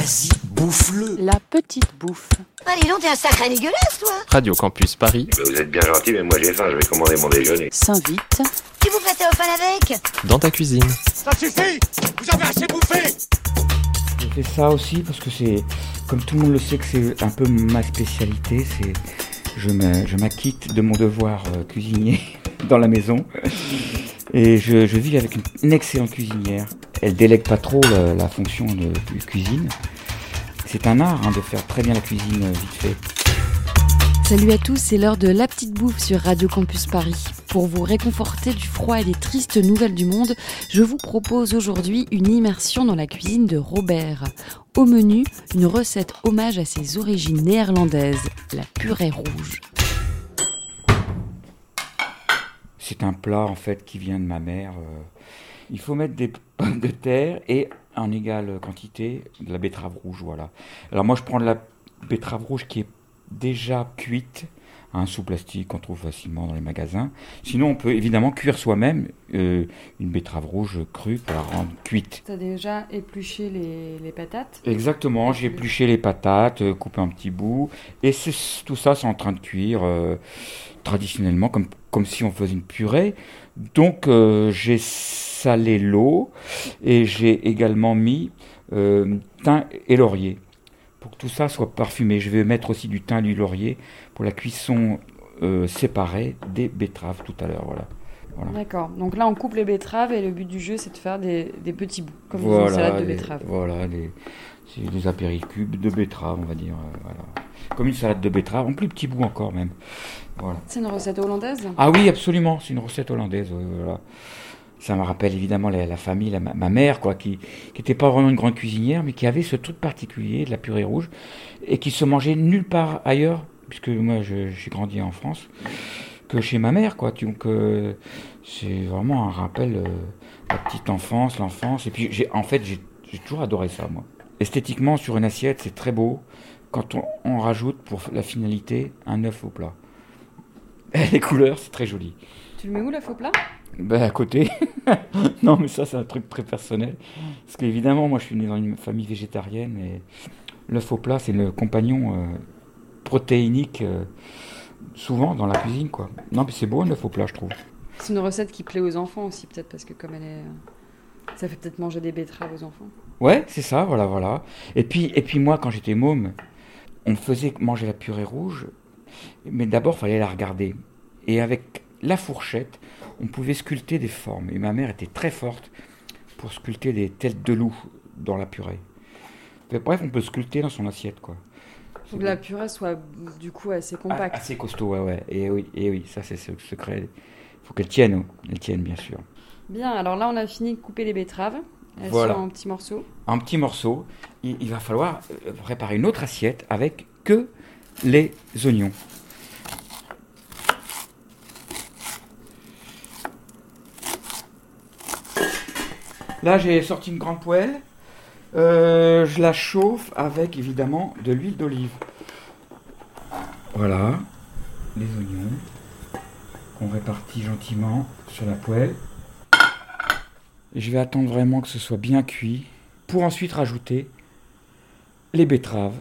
Vas-y, bouffe-le. La petite bouffe. Allez, donc, t'es un sacré dégueulasse, toi Radio Campus Paris, Bah, vous êtes bien gentil, mais moi j'ai faim, je vais commander mon déjeuner. S'invite. Tu vous prêtais au fan avec dans ta cuisine. Ça suffit Vous avez assez bouffé Je fais ça aussi parce que c'est, comme tout le monde le sait, que c'est un peu ma spécialité. C'est, je me- je m'acquitte de mon devoir euh, cuisinier dans la maison. Et je, je vis avec une, une excellente cuisinière. Elle délègue pas trop la, la fonction de, de cuisine. C'est un art hein, de faire très bien la cuisine euh, vite fait. Salut à tous, c'est l'heure de La Petite Bouffe sur Radio Campus Paris. Pour vous réconforter du froid et des tristes nouvelles du monde, je vous propose aujourd'hui une immersion dans la cuisine de Robert. Au menu, une recette hommage à ses origines néerlandaises, la purée rouge. C'est un plat en fait qui vient de ma mère. euh. Il faut mettre des pommes de terre et en égale quantité de la betterave rouge, voilà. Alors moi je prends de la betterave rouge qui est déjà cuite, hein, sous plastique qu'on trouve facilement dans les magasins. Sinon on peut évidemment cuire soi-même euh, une betterave rouge crue pour la rendre cuite. T'as déjà épluché les, patates? Exactement, j'ai épluché les patates, euh, coupé un petit bout, et tout ça c'est en train de cuire euh, traditionnellement comme, comme si on faisait une purée. Donc j'ai salé l'eau et j'ai également mis euh, thym et laurier pour que tout ça soit parfumé. Je vais mettre aussi du thym et du laurier pour la cuisson euh, séparée des betteraves tout à l'heure. Voilà. Voilà. D'accord. Donc là, on coupe les betteraves et le but du jeu, c'est de faire des, des petits bouts, comme une salade de betteraves. Voilà, les, c'est des apéricubes de betterave, on va dire. euh, voilà. Comme une salade de betterave, en plus petit bout encore même. Voilà. C'est une recette hollandaise? Ah oui, absolument, c'est une recette hollandaise. voilà. Ça me rappelle évidemment la, famille, ma, mère, quoi, qui n'était pas vraiment une grande cuisinière, mais qui avait ce truc particulier de la purée rouge et qui se mangeait nulle part ailleurs, puisque moi j'ai grandi en France, que chez ma mère, quoi. Donc euh, c'est vraiment un rappel euh, la petite enfance, l'enfance. Et puis en fait, j'ai j'ai toujours adoré ça, moi. Esthétiquement, sur une assiette, c'est très beau quand on, on rajoute pour la finalité un œuf au plat. Les couleurs, c'est très joli. Tu le mets où, la faux plat? Ben à côté. non, mais ça, c'est un truc très personnel. Parce qu'évidemment, moi, je suis né dans une famille végétarienne et l'œuf au plat, c'est le compagnon euh, protéinique euh, souvent dans la cuisine, quoi. Non, mais c'est beau œuf au plat, je trouve. C'est une recette qui plaît aux enfants aussi, peut-être, parce que comme elle est... Ça fait peut-être manger des betteraves aux enfants. Ouais, c'est ça, voilà, voilà. Et puis, et puis moi, quand j'étais môme, on me faisait manger la purée rouge, mais d'abord, fallait la regarder. Et avec la fourchette, on pouvait sculpter des formes. Et ma mère était très forte pour sculpter des têtes de loup dans la purée. Mais Bref, on peut sculpter dans son assiette, quoi. Faut que la purée soit, du coup, assez compacte. Ah, Assez costaud, ouais, ouais. Et oui, et oui, ça, c'est ce secret. Il faut qu'elle tienne, oh. elle tienne, bien sûr. Bien, alors là, on a fini de couper les betteraves. Elles Voilà. sont en petits morceaux. en petits morceaux, il, il va falloir euh, préparer une autre assiette avec que les oignons. Là, j'ai sorti une grande poêle. Euh, je la chauffe avec évidemment de l'huile d'olive. Voilà, les oignons qu'on répartit gentiment sur la poêle. Je vais attendre vraiment que ce soit bien cuit pour ensuite rajouter les betteraves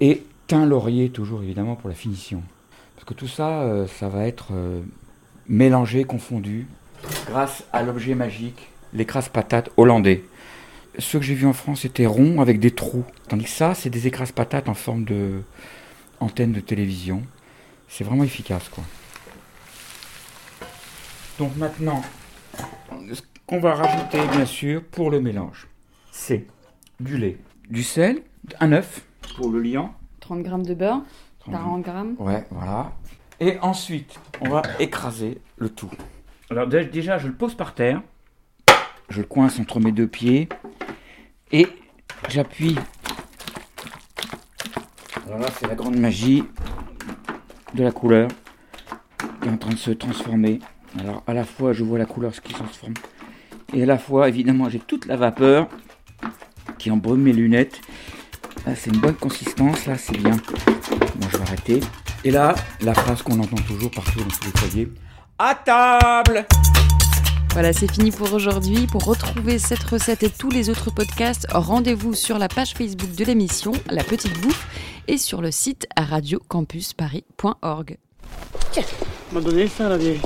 et thym laurier toujours évidemment pour la finition. Parce que tout ça, euh, ça va être euh, mélangé, confondu grâce à l'objet magique, l'écrase patate hollandais. Ceux que j'ai vus en France étaient ronds avec des trous. Tandis que ça, c'est des écrases patates en forme de antenne de télévision. C'est vraiment efficace quoi. Donc maintenant, ce qu'on va rajouter bien sûr pour le mélange, c'est du lait, du sel, un œuf pour le liant. 30 grammes de beurre, 40 grammes. Ouais, voilà. Et ensuite, on va écraser le tout. Alors dé- déjà, je le pose par terre. Je le coince entre mes deux pieds. Et j'appuie. Alors là, c'est la grande magie de la couleur qui est en train de se transformer. Alors à la fois, je vois la couleur qui se transforme. Et à la fois, évidemment, j'ai toute la vapeur qui embrume mes lunettes. Là, c'est une bonne consistance. Là, c'est bien. Bon, je vais arrêter. Et là, la phrase qu'on entend toujours partout dans tous les foyers. À table Voilà, c'est fini pour aujourd'hui. Pour retrouver cette recette et tous les autres podcasts, rendez-vous sur la page Facebook de l'émission La Petite Bouffe et sur le site radiocampusparis.org. m'a la vieille.